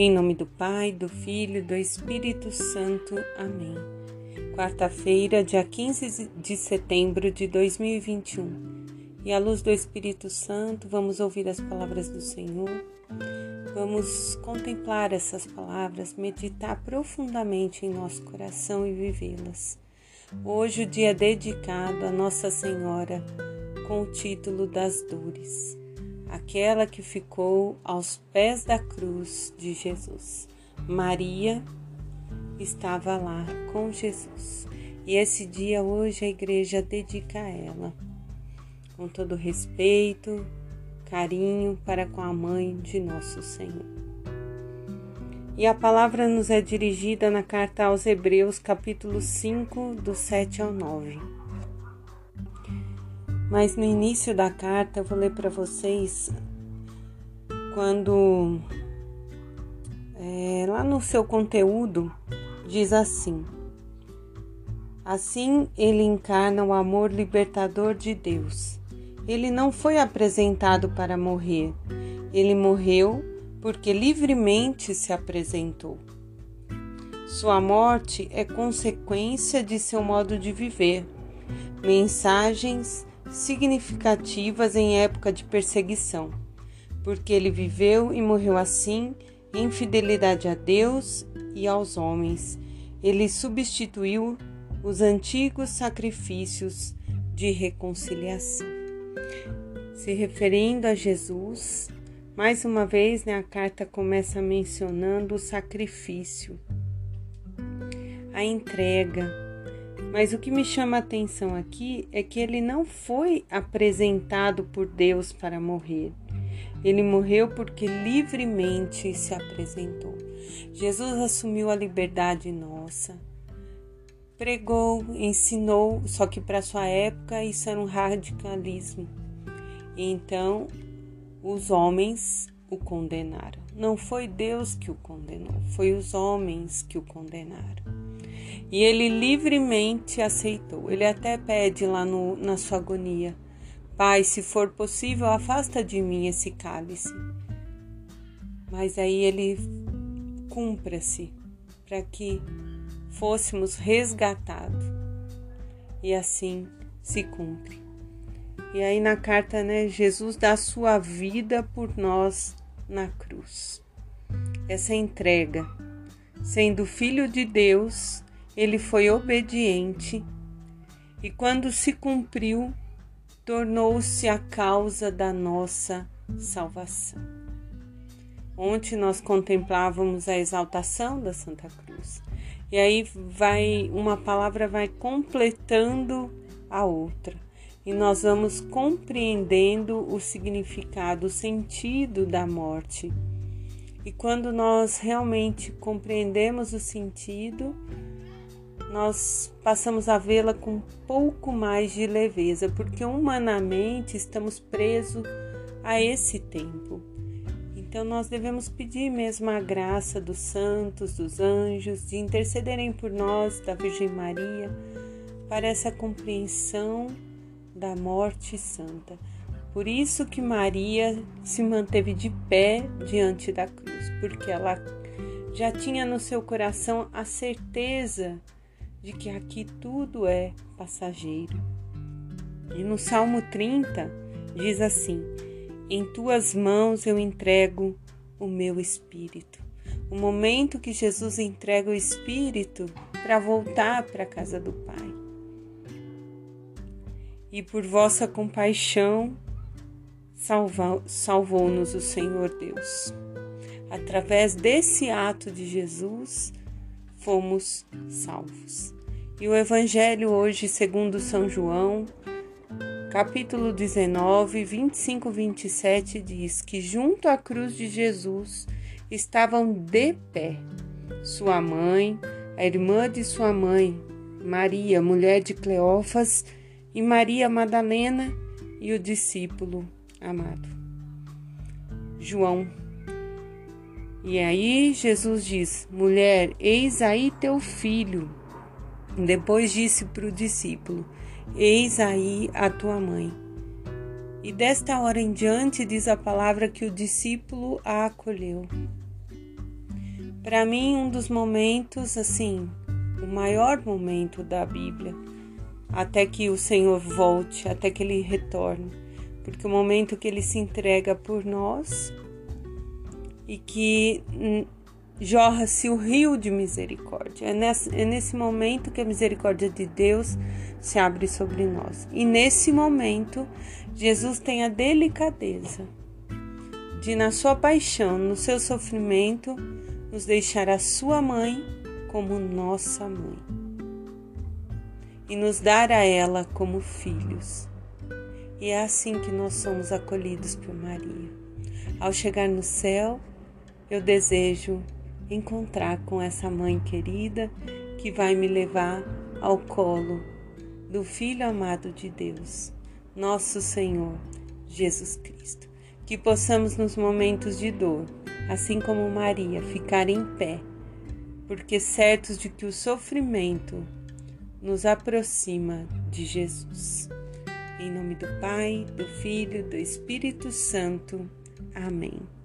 Em nome do Pai, do Filho do Espírito Santo. Amém. Quarta-feira, dia 15 de setembro de 2021. E à luz do Espírito Santo, vamos ouvir as palavras do Senhor. Vamos contemplar essas palavras, meditar profundamente em nosso coração e vivê-las. Hoje, o dia dedicado a Nossa Senhora, com o título das Dores aquela que ficou aos pés da cruz de Jesus. Maria estava lá com Jesus. E esse dia hoje a igreja dedica a ela, com todo respeito, carinho para com a mãe de nosso Senhor. E a palavra nos é dirigida na carta aos Hebreus, capítulo 5, do 7 ao 9. Mas no início da carta eu vou ler para vocês quando é, lá no seu conteúdo diz assim: Assim ele encarna o amor libertador de Deus. Ele não foi apresentado para morrer, ele morreu porque livremente se apresentou. Sua morte é consequência de seu modo de viver. Mensagens significativas em época de perseguição, porque ele viveu e morreu assim em fidelidade a Deus e aos homens. Ele substituiu os antigos sacrifícios de reconciliação. Se referindo a Jesus, mais uma vez né, a carta começa mencionando o sacrifício, a entrega mas o que me chama a atenção aqui é que ele não foi apresentado por Deus para morrer. Ele morreu porque livremente se apresentou. Jesus assumiu a liberdade nossa, pregou, ensinou, só que para sua época isso era um radicalismo. Então, os homens o condenaram. Não foi Deus que o condenou, foi os homens que o condenaram. E ele livremente aceitou. Ele até pede lá no, na sua agonia: Pai, se for possível, afasta de mim esse cálice. Mas aí ele cumpra-se para que fôssemos resgatados. E assim se cumpre. E aí na carta, né, Jesus dá sua vida por nós na cruz. Essa entrega, sendo filho de Deus, ele foi obediente e, quando se cumpriu, tornou-se a causa da nossa salvação. Ontem nós contemplávamos a exaltação da Santa Cruz. E aí vai uma palavra vai completando a outra. E nós vamos compreendendo o significado, o sentido da morte. E quando nós realmente compreendemos o sentido, nós passamos a vê-la com um pouco mais de leveza, porque humanamente estamos presos a esse tempo. Então nós devemos pedir mesmo a graça dos santos, dos anjos, de intercederem por nós, da Virgem Maria, para essa compreensão da morte santa. Por isso que Maria se manteve de pé diante da cruz, porque ela já tinha no seu coração a certeza de que aqui tudo é passageiro. E no Salmo 30 diz assim: Em tuas mãos eu entrego o meu espírito. O momento que Jesus entrega o espírito para voltar para a casa do Pai. E por vossa compaixão salvou-nos o Senhor Deus. Através desse ato de Jesus, fomos salvos. E o Evangelho hoje, segundo São João, capítulo 19, 25, 27, diz que junto à cruz de Jesus estavam de pé sua mãe, a irmã de sua mãe, Maria, mulher de Cleófas, e Maria Madalena e o discípulo amado. João e aí Jesus diz: Mulher, eis aí teu filho. Depois disse para o discípulo: Eis aí a tua mãe. E desta hora em diante diz a palavra que o discípulo a acolheu. Para mim, um dos momentos, assim, o maior momento da Bíblia, até que o Senhor volte, até que ele retorne, porque o momento que ele se entrega por nós e que jorra-se o rio de misericórdia. É nesse, é nesse momento que a misericórdia de Deus se abre sobre nós. E nesse momento, Jesus tem a delicadeza de, na sua paixão, no seu sofrimento, nos deixar a sua mãe como nossa mãe e nos dar a ela como filhos. E é assim que nós somos acolhidos por Maria. Ao chegar no céu, eu desejo encontrar com essa mãe querida que vai me levar ao colo do Filho amado de Deus, nosso Senhor Jesus Cristo. Que possamos nos momentos de dor, assim como Maria, ficar em pé, porque certos de que o sofrimento nos aproxima de Jesus. Em nome do Pai, do Filho, do Espírito Santo. Amém.